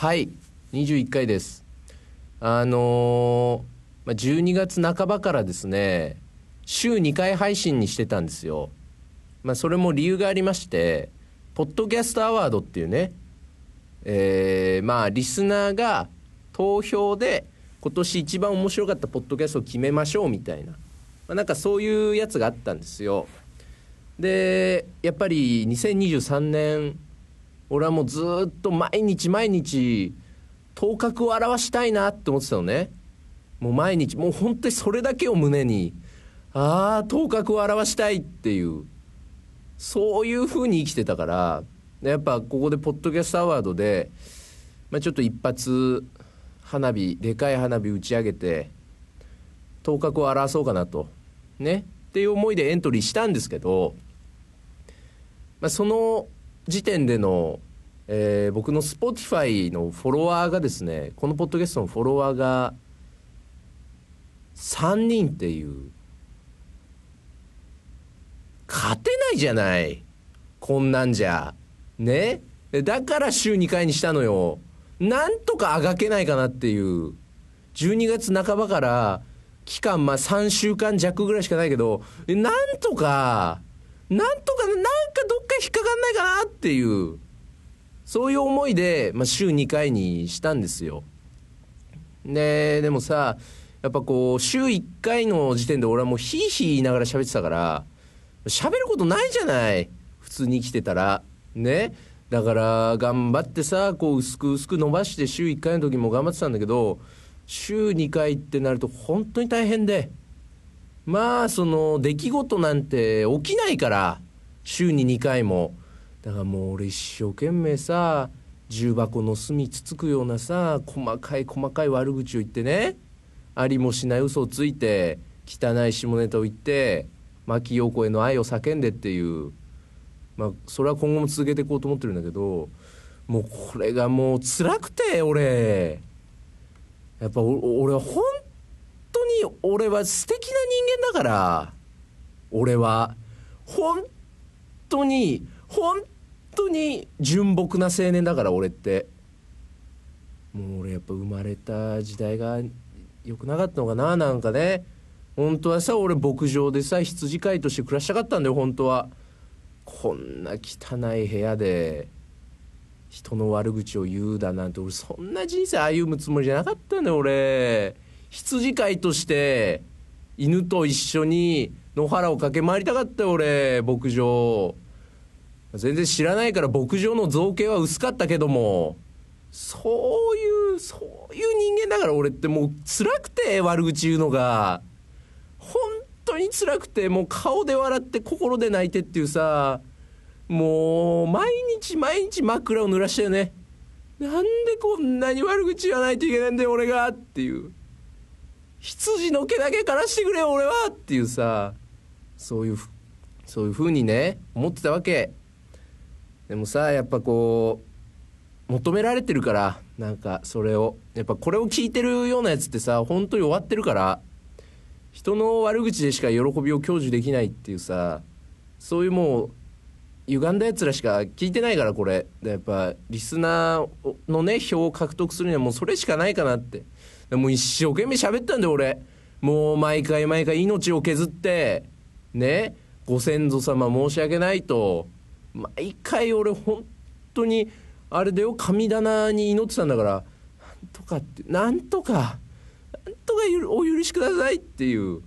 はい。21回です。あのー、12月半ばからですね週2回配信にしてたんですよ。まあそれも理由がありましてポッドキャストアワードっていうねえー、まあリスナーが投票で今年一番面白かったポッドキャストを決めましょうみたいな、まあ、なんかそういうやつがあったんですよ。でやっぱり2023年俺はもうずっと毎日毎日頭角を表したいなって思ってたのね。もう毎日もう本当にそれだけを胸にああ頭角を表したいっていうそういうふうに生きてたからやっぱここでポッドキャストアワードで、まあ、ちょっと一発花火でかい花火打ち上げて頭角を表そうかなとねっていう思いでエントリーしたんですけど、まあ、その時点での、えー、僕の Spotify のフォロワーがですねこのポッドキャストのフォロワーが3人っていう勝てないじゃない。こんなんじゃ。ね？だから週2回にしたのよ。なんとかあがけないかなっていう。12月半ばから期間まあ3週間弱ぐらいしかないけどなんとかなんとかなんかどっか引っかかんないかなっていうそういう思いで、まあ、週2回にしたんですよ。ででもさやっぱこう週1回の時点で俺はもうヒーヒー言いながら喋ってたから喋ることないじゃない。普通に生きてたら。ね。だから頑張ってさこう薄く薄く伸ばして週1回の時も頑張ってたんだけど週2回ってなると本当に大変で。まあその出来事なんて起きないから週に2回も。だからもう俺一生懸命さ重箱の隅つつくようなさ細かい細かい悪口を言ってねありもしない嘘をついて汚い下ネタを言って牧陽子への愛を叫んでっていう。まあそれは今後も続けていこうと思ってるんだけどもうこれがもう辛くて俺。やっぱ俺は本に俺は素敵な人間だから俺は本当に本当に純朴な青年だから俺って。もう俺やっぱ生まれた時代が良くなかったのかななんかね。本当はさ俺牧場でさ羊飼いとして暮らしたかったんだよ本当は。こんな汚い部屋で人の悪口を言うだなんて俺そんな人生歩むつもりじゃなかったんだよ俺。羊飼いとして犬と一緒に野原を駆け回りたかったよ俺牧場。全然知らないから牧場の造形は薄かったけども。そういうそういう人間だから俺ってもう辛くて悪口言うのが。本当に辛くてもう顔で笑って心で泣いてっていうさ。もう毎日毎日枕を濡らしたよね。なんでこんなに悪口言わないといけないんだよ俺がっていう。羊の毛だけ枯らしてくれよ俺はっていうさそういうそういう風にね思ってたわけ。でもさやっぱこう求められてるからなんかそれを。やっぱこれを聞いてるようなやつってさ本当に終わってるから人の悪口でしか喜びを享受できないっていうさそういうもう歪んだやつらしか聞いてないからこれ。やっぱリスナーのね票を獲得するにはもうそれしかないかなって。でも一生懸命喋ったんだよ俺。もう毎回毎回命を削って。ね。ご先祖様申し訳ないと。毎回俺本当にあれだよ神棚に祈ってたんだから。なんとかってなんとかなんとかお許しくださいっていう、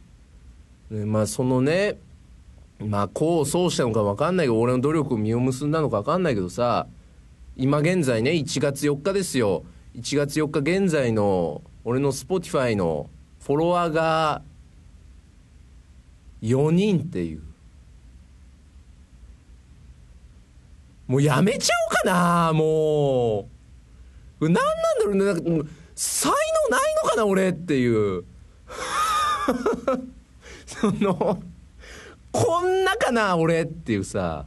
まあそのねまあ功を奏したのか分かんないけど俺の努力を実を結んだのか分かんないけどさ。今現在ね1月4日ですよ。1月4日現在の俺の Spotify のフォロワーが4人っていう。もうやめちゃおうかなもう。何なんだろうねなんか才能ないのかな俺っていう。そのこんなかな俺っていうさ。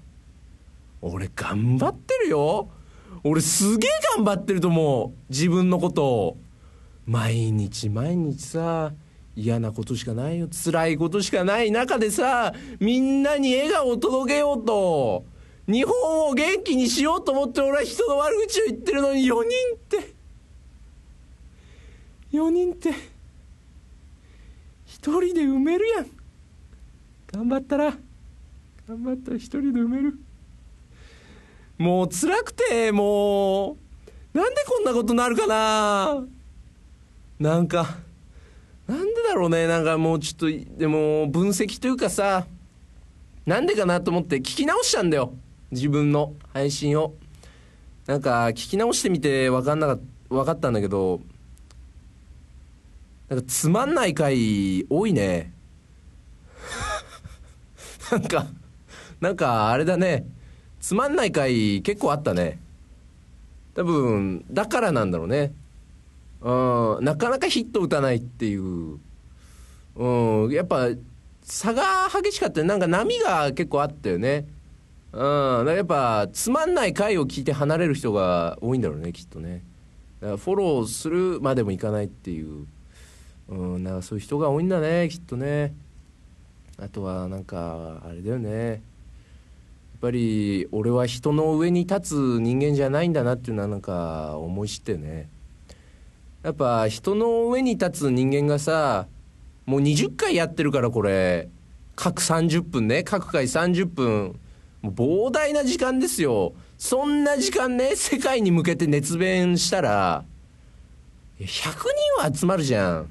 俺頑張ってるよ。俺すげえ頑張ってると思う。自分のことを。毎日毎日さ嫌なことしかないよ辛いことしかない中でさみんなに笑顔を届けようと。日本を元気にしようと思って俺は人の悪口を言ってるのに4人って。4人って。一人で埋めるやん。頑張ったら。頑張ったら一人で埋める。もう辛くてもう。なんでこんなことなるかな。なんかなんでだろうね。なんかもうちょっとでも分析というかさなんでかなと思って聞き直したんだよ。自分の配信を。なんか聞き直してみて分かんなか分かったんだけどなんかつまんない回多いね。なんかなんかあれだね。つまんない回結構あったね。多分だからなんだろうね。うん。なかなかヒット打たないっていう。うん。やっぱ差が激しかったなんか波が結構あったよね。うん。やっぱつまんない回を聞いて離れる人が多いんだろうねきっとね。だからフォローするまでもいかないっていう。うん。なんかそういう人が多いんだねきっとね。あとはなんかあれだよね。やっぱり俺は人の上に立つ人間じゃないんだなっていうのはなんか思い知ってね。やっぱ人の上に立つ人間がさもう20回やってるからこれ。各30分ね。各回30分。もう膨大な時間ですよ。そんな時間ね世界に向けて熱弁したら100人は集まるじゃん。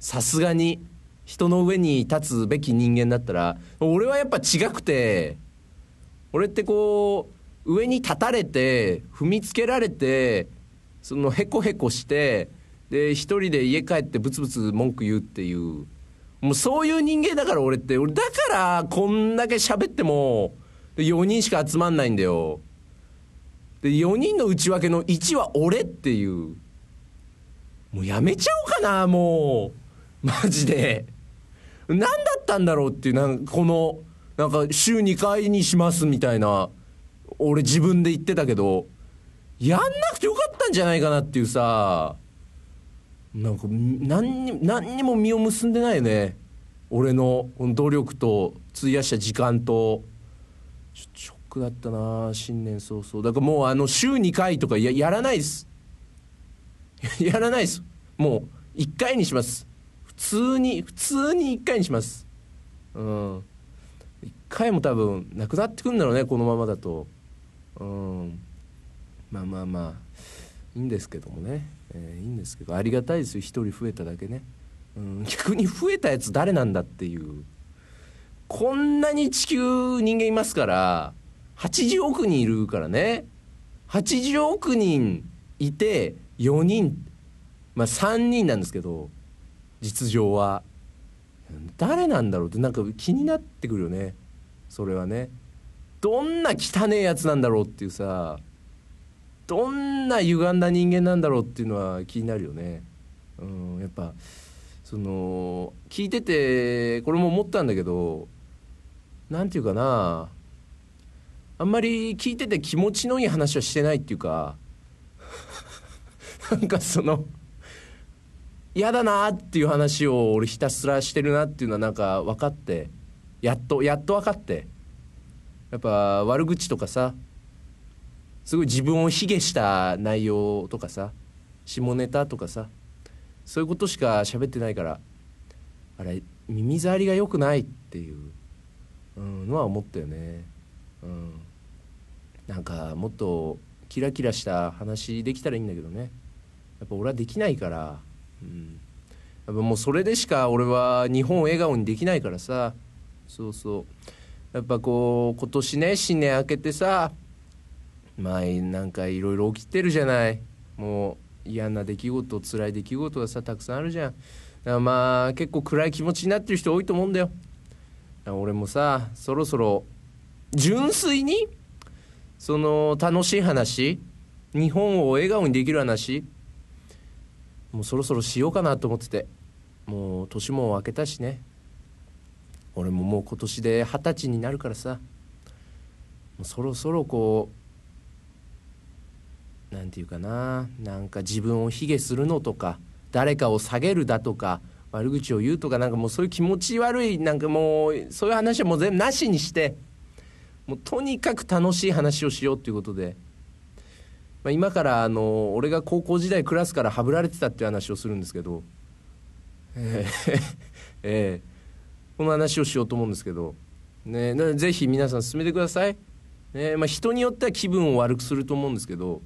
さすがに。人の上に立つべき人間だったら。俺はやっぱ違くて俺ってこう上に立たれて踏みつけられてそのへこへこしてで一人で家帰ってブツブツ文句言うっていう。もうそういう人間だから俺って。俺だからこんだけ喋っても4人しか集まんないんだよ。で4人の内訳の1は俺っていう。もうやめちゃおうかなもう。マジで。何だったんだろうっていうなんかこのなんか週2回にしますみたいな。俺自分で言ってたけど。やんなくてよかったんじゃないかなっていうさ。なんか何に何にも実を結んでないよね。俺の努力と費やした時間と。ちょショックだったな新年早々。だからもうあの週2回とかややらないです。やらないです。もう1回にします。普通に普通に1回にします。うん。1回も多分なくなってくんだろうねこのままだと。うん。まあまあまあ。いいんですけどもね、えー、いいんですけど。ありがたいですよ。1人増えただけね、うん、逆に増えたやつ誰なんだっていう。こんなに地球人間いますから80億人いるからね。80億人いて4人まあ3人なんですけど実情は。誰なんだろうってなんか気になってくるよね。それはね。どんな汚えやつなんだろうっていうさ。どんな歪んだ人間なんだろうっていうのは気になるよね。うん、やっぱその聞いててこれも思ったんだけど何て言うかなあんまり聞いてて気持ちのいい話はしてないっていうか なんかその嫌だなっていう話を俺ひたすらしてるなっていうのはなんか分かってやっとやっと分かってやっぱ悪口とかさすごい自分を卑下した内容とかさ下ネタとかさそういうことしか喋ってないからあれ耳障りが良くないっていう、のは思ったよね。うん、なんかもっとキラキラした話できたらいいんだけどね。やっぱ俺はできないから、うん、やっぱもうそれでしか俺は日本を笑顔にできないからさ。そうそう。やっぱこう今年ね新年明けてさまあなんかいろいろ起きてるじゃない。もう嫌な出来事辛い出来事がさたくさんあるじゃん。だからまあ結構暗い気持ちになってる人多いと思うんだよ。俺もさそろそろ純粋にその楽しい話日本を笑顔にできる話もうそろそろしようかなと思ってて。もう年も明けたしね。俺ももう今年で二十歳になるからさ。もうそろそろこう何て言うかななんか自分を卑下するのとか誰かを下げるだとか悪口を言うとかなんかもうそういう気持ち悪いなんかもうそういう話はもう全部なしにしてもうとにかく楽しい話をしようということでまあ、今からあの俺が高校時代クラスからはぶられてたっていう話をするんですけどえーえー、この話をしようと思うんですけど、ね、ぜひ皆さん進めてください、ねまあ、人によっては気分を悪くすると思うんですけど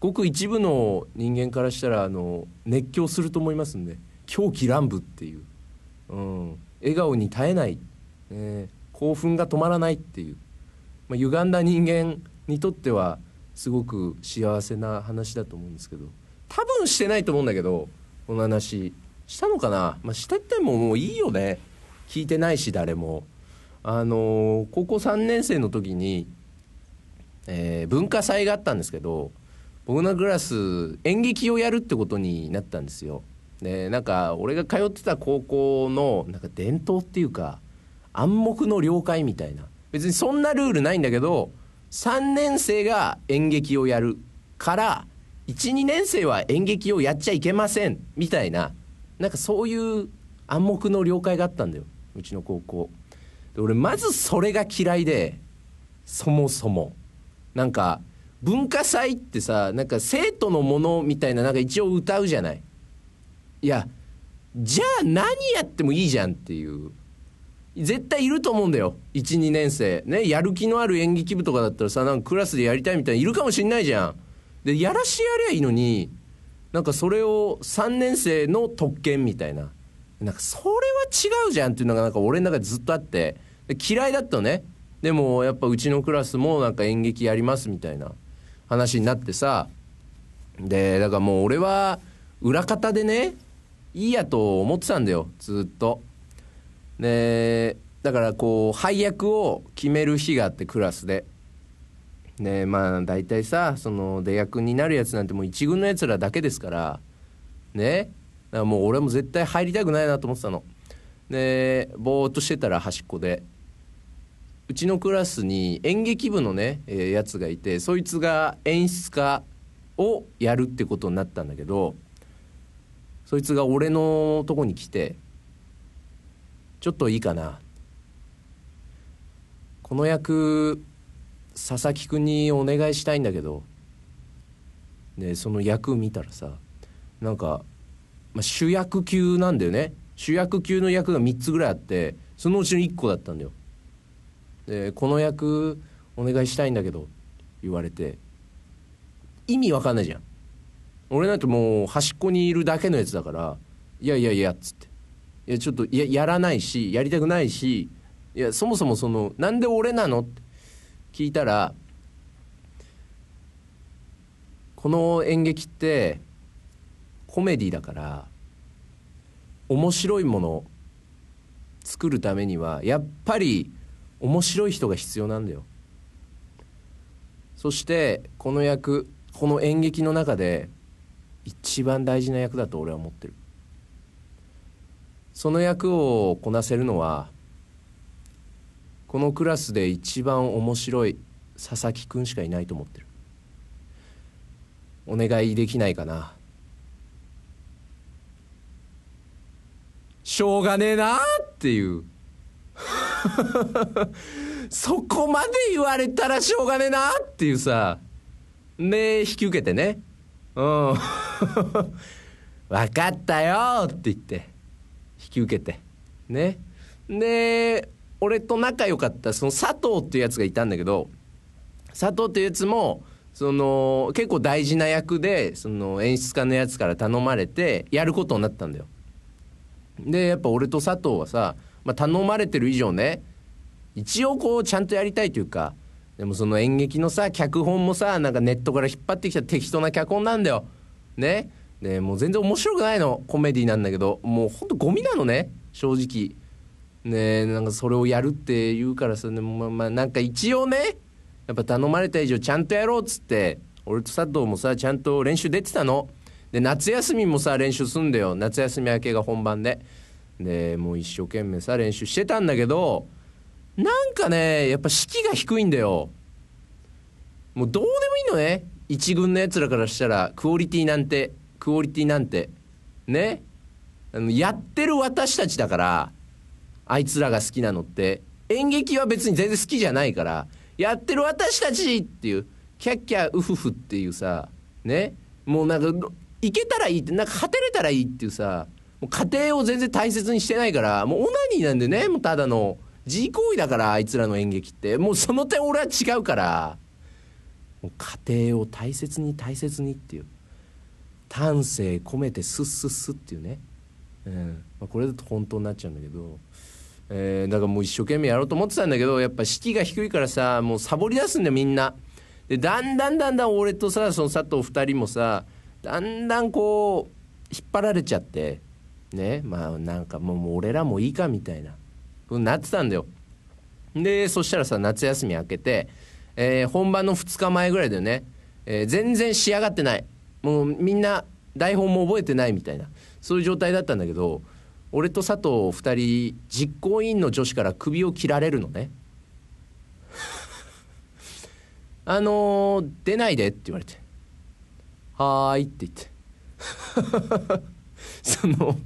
ごく一部の人間からしたらあの熱狂すると思いますんで狂気乱舞っていう、うん、笑顔に絶えない、ね、興奮が止まらないっていう、まあ、歪んだ人間にとってはすごく幸せな話だと思うんですけど。多分してないと思うんだけどこの話したのかな、まあ、したってももういいよね。聞いてないし誰も。あの高校3年生の時に、えー、文化祭があったんですけど僕のクラス演劇をやるってことになったんですよ。でなんか俺が通ってた高校のなんか伝統っていうか暗黙の了解みたいな。別にそんなルールないんだけど3年生が演劇をやるから12年生は演劇をやっちゃいけませんみたいななんかそういう暗黙の了解があったんだよ。うちの高校。で俺まずそれが嫌いでそもそも。なんか文化祭ってさなんか生徒のものみたいななんか一応歌うじゃない。いやじゃあ何やってもいいじゃんっていう。絶対いると思うんだよ。12年生。ねやる気のある演劇部とかだったらさなんかクラスでやりたいみたいないるかもしんないじゃん。でやらしやりゃいいのになんかそれを3年生の特権みたいな。なんかそれは違うじゃんっていうのがなんか俺の中でずっとあって。嫌いだったね。でもやっぱうちのクラスもなんか演劇やりますみたいな。話になってさでだからもう俺は裏方でねいいやと思ってたんだよずっと。でだからこう配役を決める日があってクラスで。ねまあ大体さその出役になるやつなんてもう一軍のやつらだけですからねだからもう俺も絶対入りたくないなと思ってたの。でぼーっとしてたら端っこでうちのクラスに演劇部のね、えー、やつがいてそいつが演出家をやるってことになったんだけどそいつが俺のとこに来て「ちょっといいかな」この役佐々木君にお願いしたいんだけどでその役見たらさなんか、まあ、主役級なんだよね。主役級の役が3つぐらいあってそのうちの1個だったんだよ。でこの役お願いしたいんだけど言われて意味わかんないじゃん俺なんてもう端っこにいるだけのやつだから「いやいやいや」っつって「いやちょっとややらないしやりたくないしいやそもそもそのなんで俺なの?」って聞いたらこの演劇ってコメディだから面白いもの作るためにはやっぱり面白い人が必要なんだよ。そしてこの役この演劇の中で一番大事な役だと俺は思ってる。その役をこなせるのはこのクラスで一番面白い佐々木くんしかいないと思ってる。お願いできないかな。しょうがねえなっていう。そこまで言われたらしょうがねえなっていうさ。で引き受けてね。うん。分かったよって言って。引き受けて。ね。で俺と仲良かったその佐藤っていうやつがいたんだけど佐藤っていうやつもその結構大事な役でその演出家のやつから頼まれてやることになったんだよ。でやっぱ俺と佐藤はさ、まあ、頼まれてる以上ね一応こうちゃんとやりたいというかでもその演劇のさ脚本もさなんかネットから引っ張ってきた適当な脚本なんだよ。ね。でもう全然面白くないのコメディなんだけどもうほんとゴミなのね正直。ねなんかそれをやるって言うからさ、ね、まあ、まあなんか一応ねやっぱ頼まれた以上ちゃんとやろうっつって俺と佐藤もさちゃんと練習出てたの。で夏休みもさ練習すんだよ。夏休み明けが本番で。でもう一生懸命さ練習してたんだけどなんかねやっぱ士気が低いんだよ。もうどうでもいいのね。一軍のやつらからしたらクオリティなんてクオリティなんて。ね。あのやってる私たちだからあいつらが好きなのって。演劇は別に全然好きじゃないからやってる私たちっていうキャッキャウフフっていうさね。もうなんかいけたらいいってなんか果てれたらいいっていうさもう家庭を全然大切にしてないからもうオナニーなんでねもうただの自慰行為だからあいつらの演劇って。もうその点俺は違うからもう家庭を大切に大切にっていう。丹精込めてスッスッスッっていうね、うん。まあ、これだと本当になっちゃうんだけど、えー、だからもう一生懸命やろうと思ってたんだけどやっぱ士気が低いからさもうサボり出すんだよみんな。でだんだんだんだん俺とさその佐藤2人もさだんだんこう引っ張られちゃって。ねまあなんかもう俺らもいいかみたいな。うになってたんだよ。でそしたらさ夏休み明けて、えー、本番の2日前ぐらいだよね、えー、全然仕上がってない。もうみんな台本も覚えてないみたいな。そういう状態だったんだけど俺と佐藤2人実行委員の女子から首を切られるのね。あのー、出ないでって言われて「はーい」って言って。その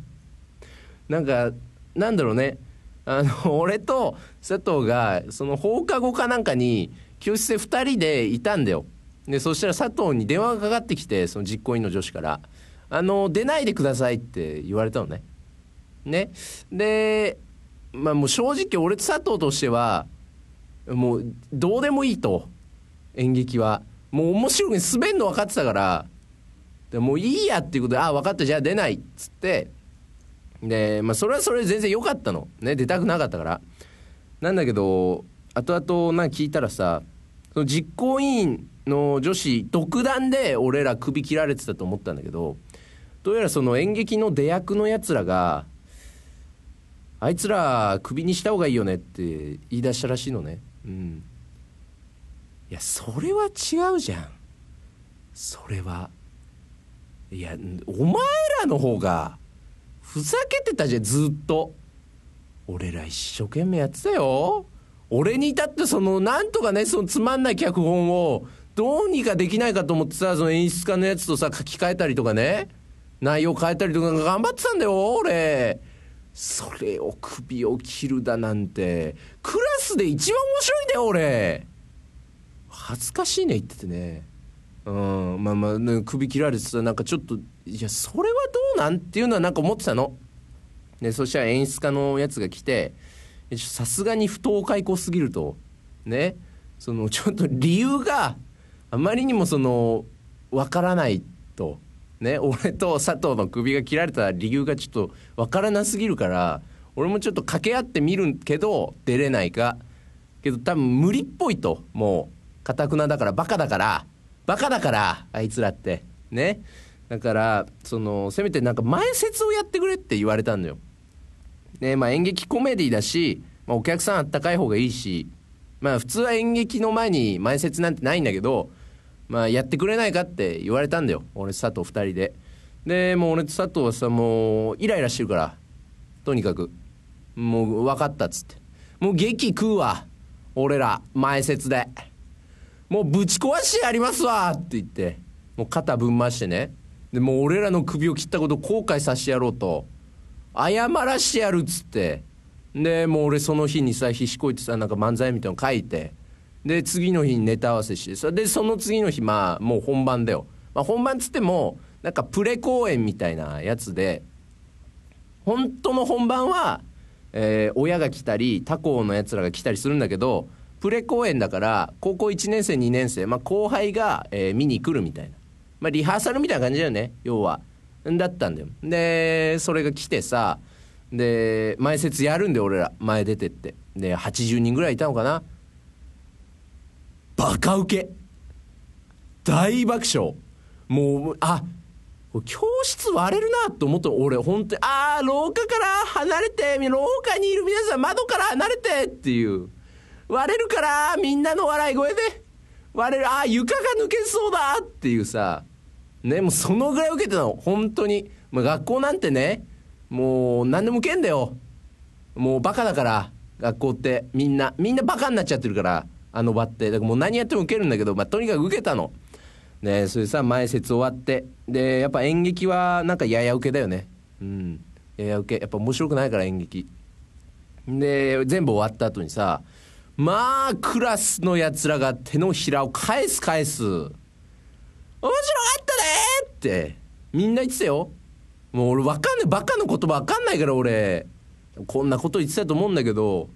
なんかなんだろうね。あの 俺と佐藤がその放課後かなんかに教室で2人でいたんだよ。でそしたら佐藤に電話がかかってきてその実行委員の女子から「あの出ないでください」って言われたのね。ね。でまあもう正直俺と佐藤としてはもうどうでもいいと。演劇は。もう面白くに滑るの分かってたから。でもういいやっていうことで「ああ分かったじゃあ出ない」っつって。でまあそれはそれ全然良かったの。ね出たくなかったから。なんだけど後々なんか聞いたらさその実行委員の女子独断で俺ら首切られてたと思ったんだけどどうやらその演劇の出役のやつらがあいつらクビにした方がいいよねって言い出したらしいのね。うん。いやそれは違うじゃん。それは。いやお前らの方がふざけてたじゃんずっと。俺ら一生懸命やってたよ。俺に至ってそのなんとかねそのつまんない脚本をどうにかできないかと思ってさその演出家のやつとさ書き換えたりとかね。内容変えたりとか頑張ってたんだよ俺。それを首を切るだなんて。クラスで一番面白いんだよ俺。恥ずかしいね言っててね。うん。まあまあ、ね、首切られてたなんかちょっといやそれはどうなんっていうのはなんか思ってたの。でそしたら演出家のやつが来てさすがに不当解雇すぎると。ねそのちょっと理由があまりにもそのわからないと。ね俺と佐藤の首が切られた理由がちょっとわからなすぎるから俺もちょっと掛け合ってみるけど出れないか。けど多分無理っぽいと。もうかたくなだからバカだから。バカだからあいつらって。ね。だからそのせめてなんか前説をやってくれって言われたんだよ。でまあ演劇コメディだし、まあ、お客さんあったかい方がいいしまあ普通は演劇の前に前説なんてないんだけどまあやってくれないかって言われたんだよ。俺と佐藤2人で。でもう俺と佐藤はさもうイライラしてるから。とにかく。もう分かったっつって。もう劇食うわ。俺ら前説で。もうぶち壊してやりますわって言って。もう肩ぶん回してね。でもう俺らの首を切ったこと後悔させてやろうと。謝らしてやるっつって。でもう俺その日にさひしこいてさなんか漫才みたいなの書いて。で次の日にネタ合わせして。さでその次の日まあもう本番だよ、まあ、本番っつってもなんかプレ公演みたいなやつで。本当の本番は、えー、親が来たり他校のやつらが来たりするんだけどプレ公演だから高校1年生2年生、まあ、後輩が、えー、見に来るみたいな、まあ、リハーサルみたいな感じだよね。要は。だったんだよ。でそれが来てさで前説やるんで俺ら。前出てって。で80人ぐらいいたのかな。バカウケ。大爆笑。もうあ教室割れるなと思った俺。本当に。ああ廊下から離れて廊下にいる皆さん窓から離れてっていう。割れるからみんなの笑い声で。割れる。ああ床が抜けそうだっていうさ。ねもうそのぐらい受けてたの。本当に、まあ、学校なんてねもう何でも受けんだよ。もうバカだから。学校って。みんなみんなバカになっちゃってるから。あの場って。だからもう何やっても受けるんだけど、まあ、とにかく受けたの。ねそれさ前説終わって。でやっぱ演劇はなんかやや受けだよね。うん。やや受け。やっぱ面白くないから演劇。で全部終わった後にさまあクラスのやつらが手のひらを返す返す。面白かったって。みんな言ってたよ。もう俺わかんないバカの言葉わかんないから俺。こんなこと言ってたと思うんだけど。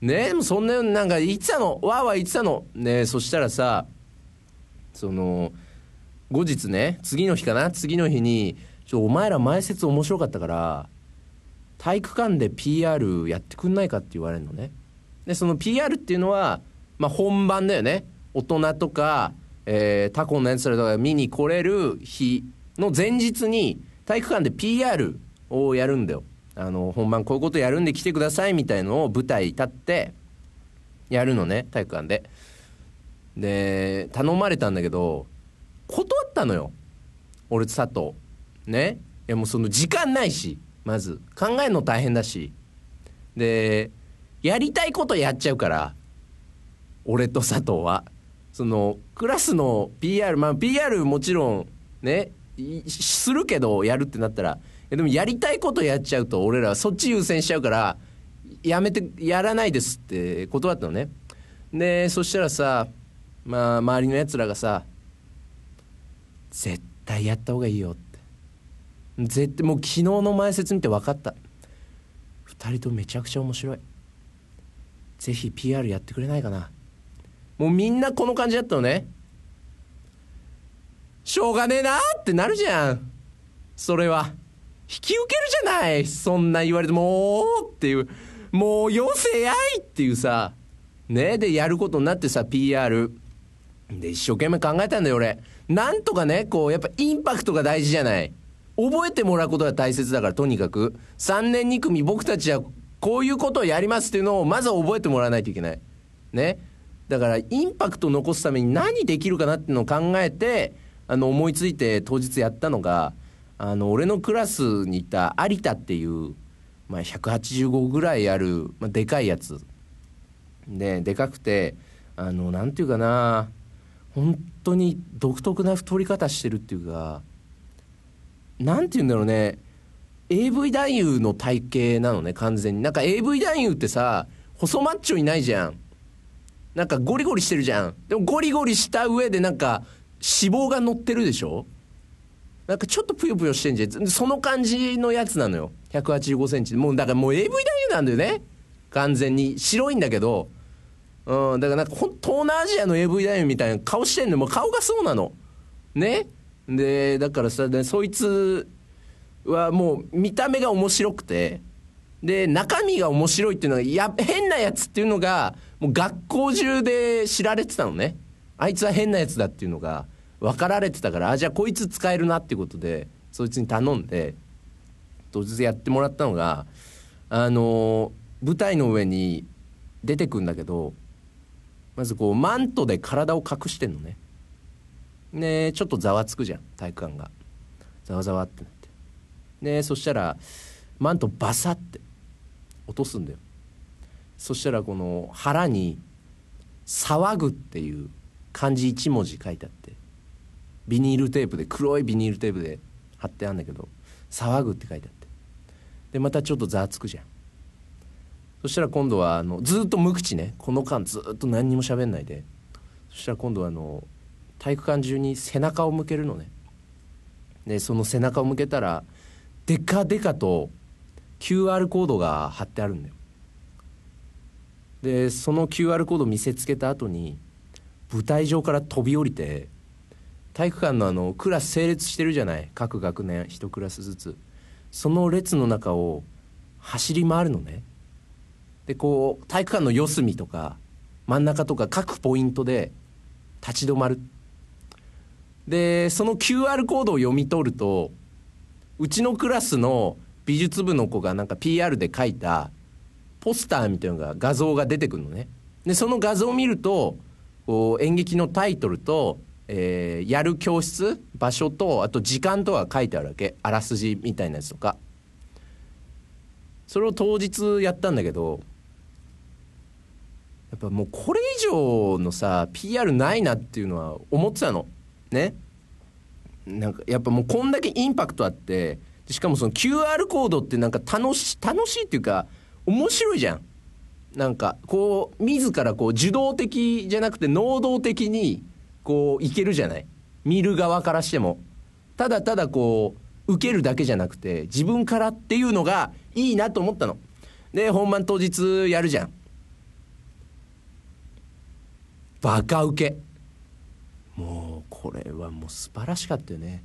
ねえそんなようになんか言ってたの。わーわー言ってたの。ねそしたらさその後日ね次の日かな？次の日にちょお前ら前説面白かったから体育館で PR やってくんないかって言われるのね。でその PR っていうのは、まあ、本番だよね。大人とか、えー、タコのやつらとか見に来れる日の前日に体育館で PR をやるんだよ。あの本番こういうことやるんで来てくださいみたいのを舞台立ってやるのね体育館で。で頼まれたんだけど断ったのよ。俺と佐藤。ね？いやもうその時間ないしまず。考えるの大変だし。でやりたいことやっちゃうから俺と佐藤は。そのクラスの PR まあ PR もちろんねするけどやるってなったら。でもやりたいことやっちゃうと俺らはそっち優先しちゃうからやめてやらないですって断ったのね。でそしたらさまあ周りのやつらがさ絶対やった方がいいよって。絶対もう昨日の前説見て分かった。2人とめちゃくちゃ面白い。ぜひ PR やってくれないかな。もうみんなこの感じだったのね。しょうがねえなってなるじゃん。それは。引き受けるじゃない。そんな言われてもうっていう。もうよせやいっていうさ。ねでやることになってさ PR で一生懸命考えたんだよ俺。なんとかねこうやっぱインパクトが大事じゃない。覚えてもらうことが大切だからとにかく。3年2組僕たちはこういうことをやりますっていうのをまずは覚えてもらわないといけない。ね。だからインパクト残すために何できるかなっていうのを考えてあの思いついて当日やったのがあの俺のクラスにいた有田っていう、まあ、185ぐらいある、まあ、でかいやつ。ででかくてあのなんていうかな本当に独特な太り方してるっていうかなんて言うんだろうね AV 男優の体型なのね完全に。なんか AV 男優ってさ細マッチョいないじゃん。なんかゴリゴリしてるじゃん。でもゴリゴリした上でなんか脂肪が乗ってるでしょ？なんかちょっとぷよぷよしてんじゃん。その感じのやつなのよ。1 8 5センチ。もうだからもう AV 男優なんだよね。完全に白いんだけど。うんだからなんか東南アジアの AV 男優みたいな顔してんのもう顔がそうなの。ね？でだからさそいつはもう見た目が面白くて。で中身が面白いっていうのがや変なやつっていうのがもう学校中で知られてたのね。あいつは変なやつだっていうのが分かられてたからあじゃあこいつ使えるなっていうことでそいつに頼んで当日やってもらったのがあの舞台の上に出てくんだけどまずこうマントで体を隠してんのね。ねちょっとざわつくじゃん体育館が。ざわざわってなって。でそしたらマントバサって落とすんだよ。そしたらこの腹に「騒ぐ」っていう漢字1文字書いてあってビニールテープで黒いビニールテープで貼ってあるんだけど「騒ぐ」って書いてあって。でまたちょっとざわつくじゃん。そしたら今度はあのずっと無口ね。この間ずっと何にも喋んないで。そしたら今度はあの体育館中に背中を向けるのね。でその背中を向けたらでかでかと QR コードが貼ってあるんだよ。でその QR コード見せつけた後に舞台上から飛び降りて体育館のあのクラス整列してるじゃない？各学年1クラスずつ。その列の中を走り回るのね。でこう体育館の四隅とか真ん中とか各ポイントで立ち止まる。でその QR コードを読み取るとうちのクラスの美術部の子がなんか PR で書いたポスターみたいなのが画像が出てくるのね。でその画像を見るとこう演劇のタイトルとえー、やる教室場所とあと時間とは書いてあるわけ。あらすじみたいなやつとか。それを当日やったんだけどやっぱもうこれ以上のさ PR ないなっていうのは思ってたの。ね。なんかやっぱもうこんだけインパクトあってしかもその QR コードってなんか楽し楽しいっていうか面白いじゃん。なんかこう自らこう受動的じゃなくて能動的にこういけるじゃない？見る側からしても。ただただこう受けるだけじゃなくて自分からっていうのがいいなと思ったの。で本番当日やるじゃん。バカウケもうこれはもう素晴らしかったよね。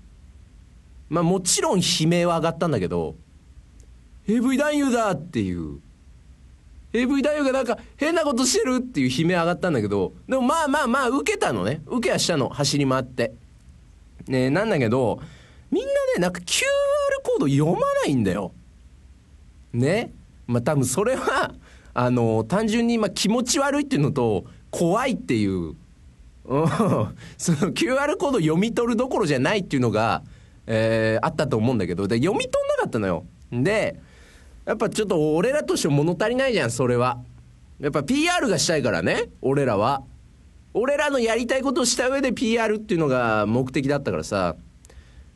まあもちろん悲鳴は上がったんだけど AV 男優だっていう AV 男優がなんか変なことしてるっていう悲鳴上がったんだけどでもまあまあまあ受けたのね。受けはしたの。走り回って。ねなんだけどみんなねなんか QR コード読まないんだよ。ね。まあ多分それはあの単純にまあ気持ち悪いっていうのと怖いっていう、その QR コード読み取るどころじゃないっていうのが、えー、あったと思うんだけど。で読み取んなかったのよ。でやっぱちょっと俺らとして物足りないじゃんそれは。やっぱ PR がしたいからね俺らは。俺らのやりたいことをした上で PR っていうのが目的だったからさ。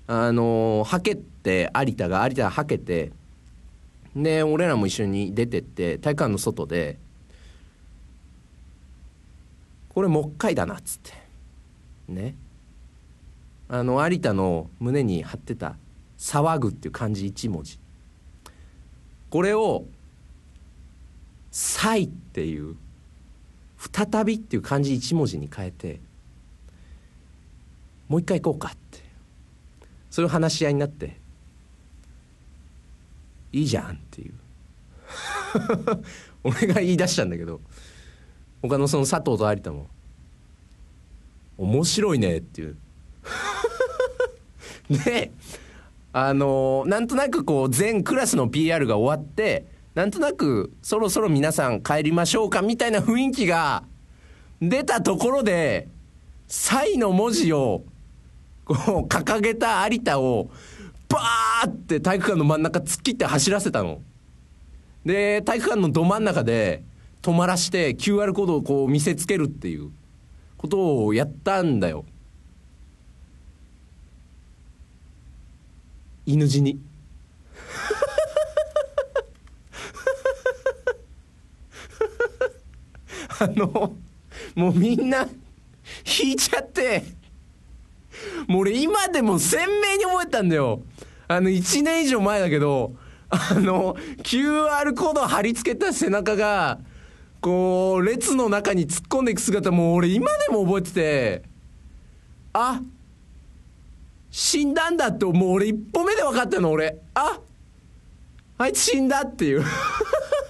あのはけって有田が有田がはけて。で俺らも一緒に出てって体育館の外で。これもう一回だなっつって。ね。あの有田の胸に貼ってた「騒ぐ」っていう漢字1文字。これを「再」っていう「再び」っていう漢字1文字に変えてもう一回行こうかって。そういう話し合いになっていいじゃんっていう。俺が言い出したんだけど他のその佐藤と有田も「面白いね」っていう。であのー、なんとなくこう全クラスの PR が終わってなんとなくそろそろ皆さん帰りましょうかみたいな雰囲気が出たところで「サイ」の文字をこう掲げた有田をバーって体育館の真ん中突っ切って走らせたの。で体育館のど真ん中で止まらして QR コードをこう見せつけるっていうことをやったんだよ。犬死に。あのもうみんな引いちゃって。もう俺今でも鮮明に覚えたんだよ。あの1年以上前だけどあの QR コード貼り付けた背中がこう列の中に突っ込んでいく姿もう俺今でも覚えてて。あ死んだんだってもう俺一歩目で分かったの俺。ああいつ死んだっていう。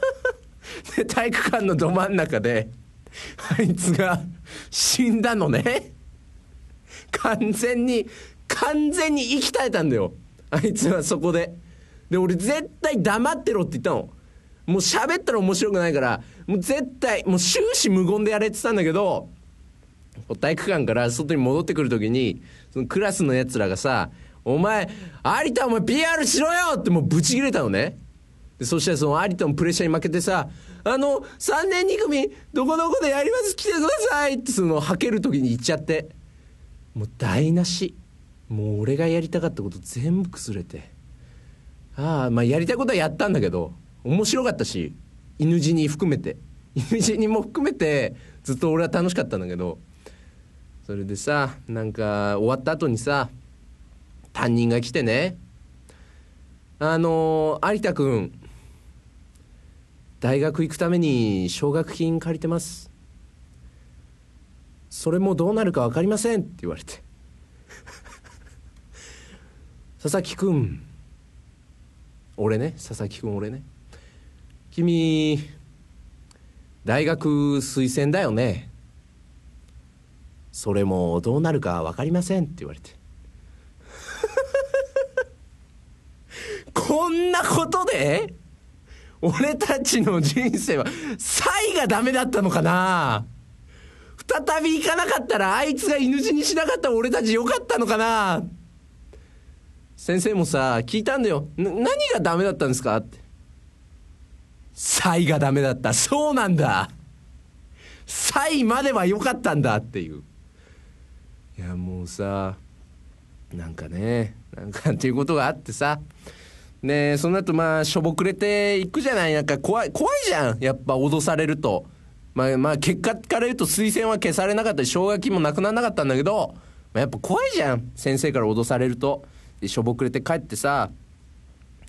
で体育館のど真ん中であいつが死んだのね。完全に完全に息絶えたんだよ。あいつはそこで。で俺絶対黙ってろって言ったの。もう喋ったら面白くないからもう絶対もう終始無言でやれって言ったんだけど体育館から外に戻ってくる時にそのクラスのやつらがさ「お前有田お前 PR しろよ!」ってもうブチ切れたのね。でそしたらその有田もプレッシャーに負けてさ「あの3年2組どこどこでやります来てください!」ってそのはける時に言っちゃって。もう台無し。もう俺がやりたかったこと全部崩れて。ああまあやりたいことはやったんだけど面白かったし犬死に含めて。犬死にも含めてずっと俺は楽しかったんだけどそれでさなんか終わった後にさ担任が来てね。あの有田君大学行くために奨学金借りてます。それもどうなるか分かりません。って言われて。佐々木君俺ね？佐々木君俺ね？君大学推薦だよね？それもどうなるか分かりませんって言われて。こんなことで俺たちの人生はサイがダメだったのかな。再び行かなかったらあいつが犬死にしなかった俺たちよかったのかな。先生もさ聞いたんだよ。何がダメだったんですか？って。サイがダメだった。そうなんだ。サイまでは良かったんだっていう。いやもうさなんかねなんかっていうことがあってさねその後まあしょぼくれていくじゃないなんか怖い怖いじゃんやっぱ脅されると。まあまあ結果から言うと推薦は消されなかったり奨学金もなくならなかったんだけど、まあ、やっぱ怖いじゃん先生から脅されると。でしょぼくれて帰ってさ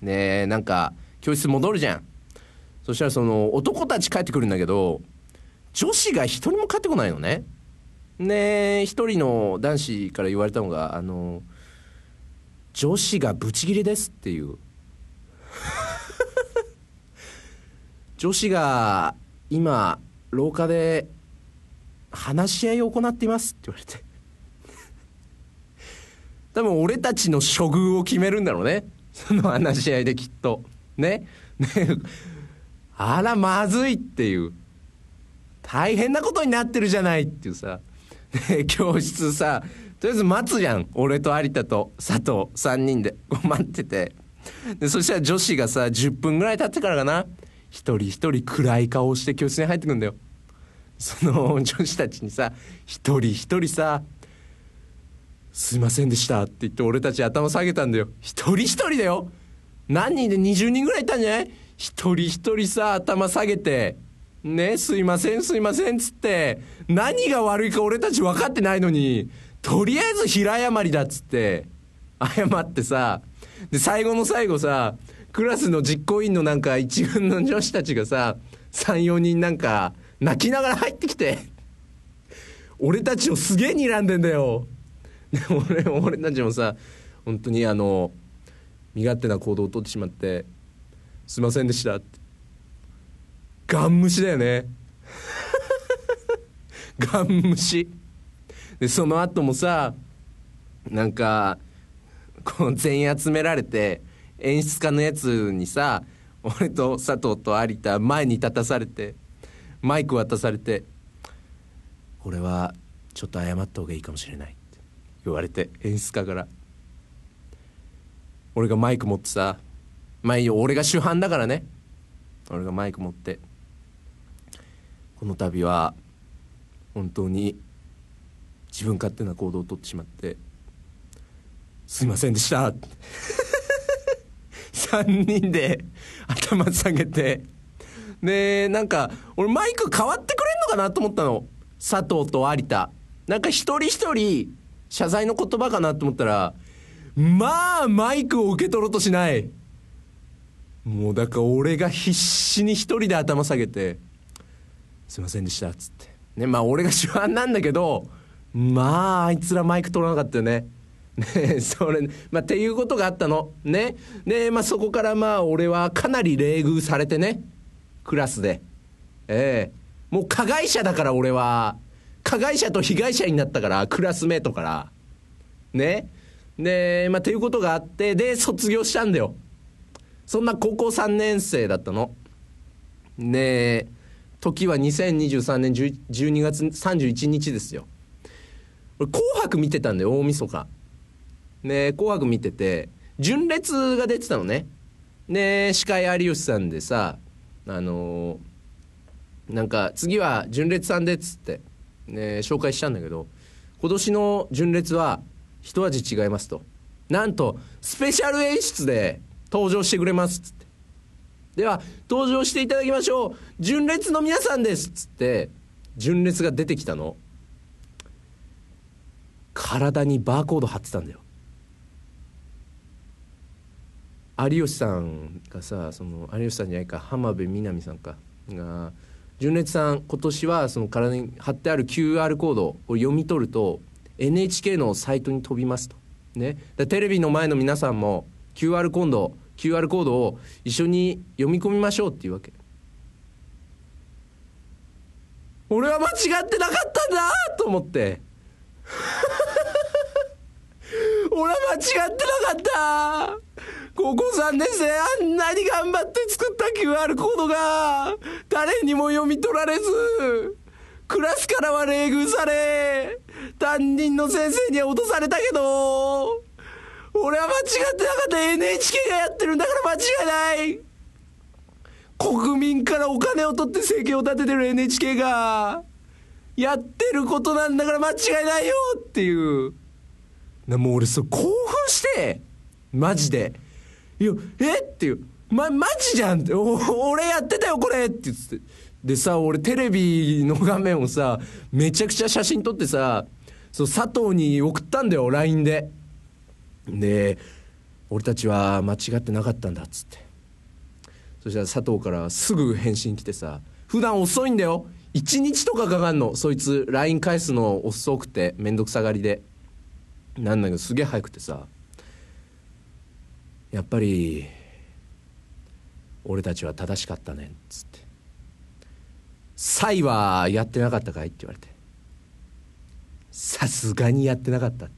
ねなんか教室戻るじゃん。そしたらその男たち帰ってくるんだけど女子が一人も帰ってこないのね。ね一人の男子から言われたのがあの女子がブチギレですっていう。女子が今廊下で話し合いを行っていますって言われて。多分俺たちの処遇を決めるんだろうね。その話し合いできっと。ねね。あらまずいっていう。大変なことになってるじゃないっていうさ、ね、教室さとりあえず待つじゃん。俺と有田と佐藤3人で。待ってて。でそしたら女子がさ10分ぐらい経ってからかな。一人一人暗い顔して教室に入ってくんだよ。その 女子たちにさ一人一人さ「すいませんでした」って言って俺たち頭下げたんだよ。一人一人だよ。何人で20人ぐらいいたんじゃない？一人一人さ頭下げて。ねすいませんすいませんっつって何が悪いか俺たち分かってないのにとりあえず平謝りだっつって謝ってさで最後の最後さクラスの実行委員のなんか一軍の女子たちがさ34人なんか泣きながら入ってきて俺たちをすげえ睨んでんだよ。で俺俺たちもさ本当にあの身勝手な行動をとってしまって「すいませんでした」ってガン無視だよね。ガン無視。でその後もさなんかこう全員集められて演出家のやつにさ俺と佐藤と有田前に立たされてマイク渡されて「これはちょっと謝った方がいいかもしれない」って言われて演出家から。俺がマイク持ってさまあいいよ俺が主犯だからね。俺がマイク持ってこの度は本当に自分勝手な行動をとってしまってすいませんでした。3人で頭下げて。でなんか俺マイク変わってくれんのかなと思ったの。佐藤と有田。なんか一人一人謝罪の言葉かなと思ったらまあマイクを受け取ろうとしない。もうだから俺が必死に一人で頭下げて「すいませんでした」っつって。ねまあ俺が主犯なんだけどまああいつらマイク取らなかったよね。ねそれまあっていうことがあったの。ね。でまあそこからまあ俺はかなり冷遇されてね。クラスで。ええ。もう加害者だから俺は。加害者と被害者になったからクラスメートから。ね。でまあっていうことがあってで卒業したんだよ。そんな高校3年生だったの。で時は2023年12月31日ですよ。俺紅白見てたんだよ大晦日。ね紅白見てて純烈が出てたのね。で司会有吉さんでさあのー、なんか次は純烈さんでっつって、ね、紹介したんだけど今年の純烈は一味違いますと。なんとスペシャル演出で登場してくれますっつって。では登場していただきましょう。純烈の皆さんです。っつって純烈が出てきたの。体にバーコード貼ってたんだよ。有吉さんがさその有吉さんじゃないか浜辺美波さんか。が純烈さん今年はその体に貼ってある QR コードを読み取ると NHK のサイトに飛びますと。ね、テレビの前の皆さんも QR コード QR コードを一緒に読み込みましょうっていうわけ。俺は間違ってなかったんだと思って。俺は間違ってなかった。高校3年生あんなに頑張って作った QR コードが誰にも読み取られずクラスからは冷遇され担任の先生には落とされたけど俺は間違ってなかった。NHK がやってるんだから間違いない。国民からお金を取って生計を立ててる NHK がやってることなんだから間違いないよっていう。もう俺そう興奮してマジで。いやえっていう。まマジじゃん。って俺やってたよこれって言って。でさ俺テレビの画面をさめちゃくちゃ写真撮ってさそう佐藤に送ったんだよ LINE で。で俺たちは間違ってなかったんだっつって。そしたら佐藤からすぐ返信来てさ普段遅いんだよ。1日とかかかんの。そいつ LINE 返すの遅くて面倒くさがりで。なんだけどすげえ早くてさやっぱり俺たちは正しかったねっつって「サイはやってなかったかい?」って言われて「さすがにやってなかった」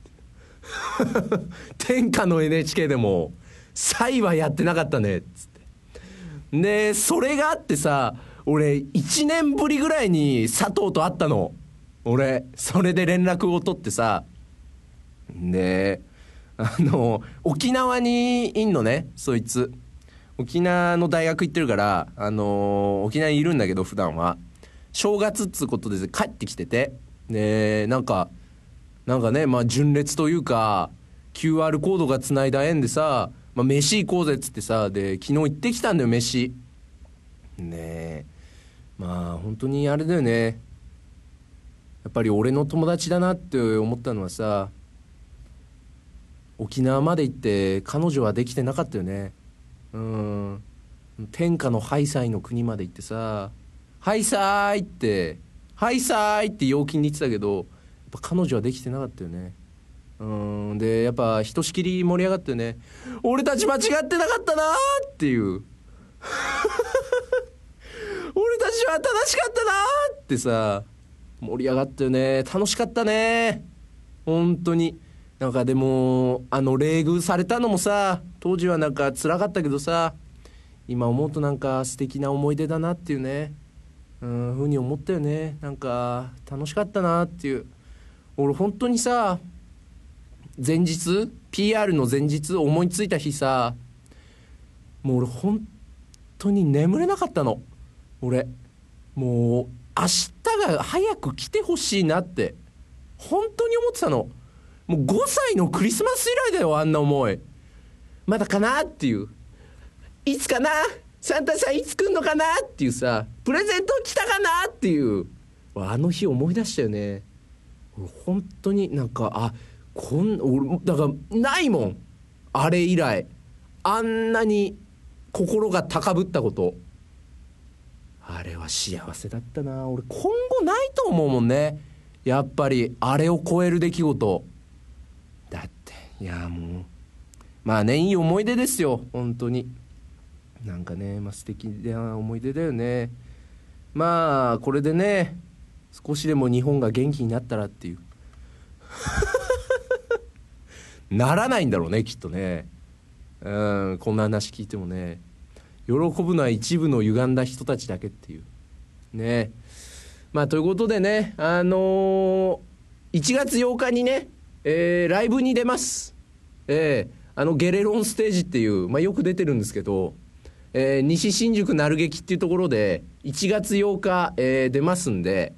天下の NHK でも「サイはやってなかったね」っつって。でそれがあってさ俺1年ぶりぐらいに佐藤と会ったの。俺それで連絡を取ってさ。であの沖縄にいんのねそいつ。沖縄の大学行ってるからあの沖縄にいるんだけど普段は。正月っつうことで帰ってきてて。でなんかなんかねまあ純烈というか QR コードがつないだ縁でさ、まあ、飯行こうぜっつってさで昨日行ってきたんだよ飯ねえまあ本当にあれだよねやっぱり俺の友達だなって思ったのはさ沖縄まで行って彼女はできてなかったよねうん天下のハイサイの国まで行ってさ「ハイサイ!」って「ハイサイ!」って陽気に言ってたけどぱ彼女はできてなかったよね。うん。でやっぱひとしきり盛り上がってね俺たち間違ってなかったなっていう。俺たちは正しかったなってさ盛り上がったよね。楽しかったね。本当に。なんかでもあの冷遇されたのもさ当時はなんか辛かったけどさ今思うとなんか素敵な思い出だなっていうね。うんふうに思ったよね。なんか楽しかったなっていう。俺本当にさ前日 PR の前日思いついた日さもう俺本当に眠れなかったの。俺もう明日が早く来てほしいなって本当に思ってたの。もう5歳のクリスマス以来だよあんな思い。まだかなっていう。いつかな？サンタさんいつ来んのかなっていうさプレゼント来たかなっていう。あの日思い出したよね。本当になんかあこん俺だからないもん。あれ以来。あんなに心が高ぶったこと。あれは幸せだったな。俺今後ないと思うもんね。やっぱりあれを超える出来事。だっていやもう。まあねいい思い出ですよ。本当に。なんかね、まあ、素敵な思い出だよね。まあこれでね少しでも日本が元気になったらっていう。ならないんだろうねきっとね。うんこんな話聞いてもね。喜ぶのは一部の歪んだ人たちだけっていう。ね。まあということでねあのー、1月8日にね、えー、ライブに出ます。えー、あのゲレロンステージっていう、まあ、よく出てるんですけど、えー、西新宿鳴劇っていうところで1月8日、えー、出ますんで、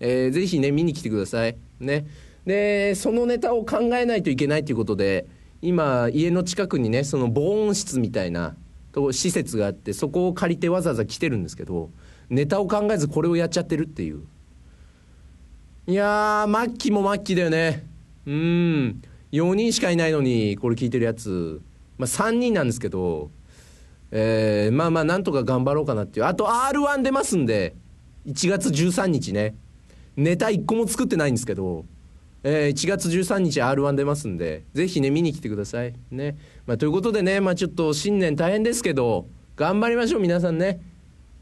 えー、ぜひね見に来てください。ね。でそのネタを考えないといけないということで今家の近くにねその防音室みたいなと施設があってそこを借りてわざわざ来てるんですけどネタを考えずこれをやっちゃってるっていう。いやー末期も末期だよね。うん。4人しかいないのにこれ聞いてるやつ、まあ、3人なんですけど、えー、まあまあなんとか頑張ろうかなっていう。あと r 1出ますんで1月13日ね。ネタ1個も作ってないんですけど、えー、1月13日 r 1出ますんでぜひね見に来てください。ね、まあ、ということでね、まあ、ちょっと新年大変ですけど頑張りましょう皆さんね。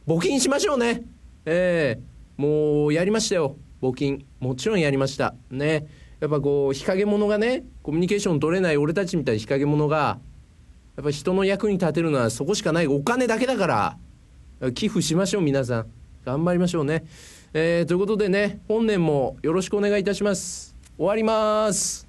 募金しましょうね。えー、もうやりましたよ。募金。もちろんやりました。ね。やっぱこう日陰者がねコミュニケーション取れない俺たちみたいな日陰者がやっぱ人の役に立てるのはそこしかないお金だけだから寄付しましょう皆さん。頑張りましょうね、えー、ということでね本年もよろしくお願いいたします。終わります。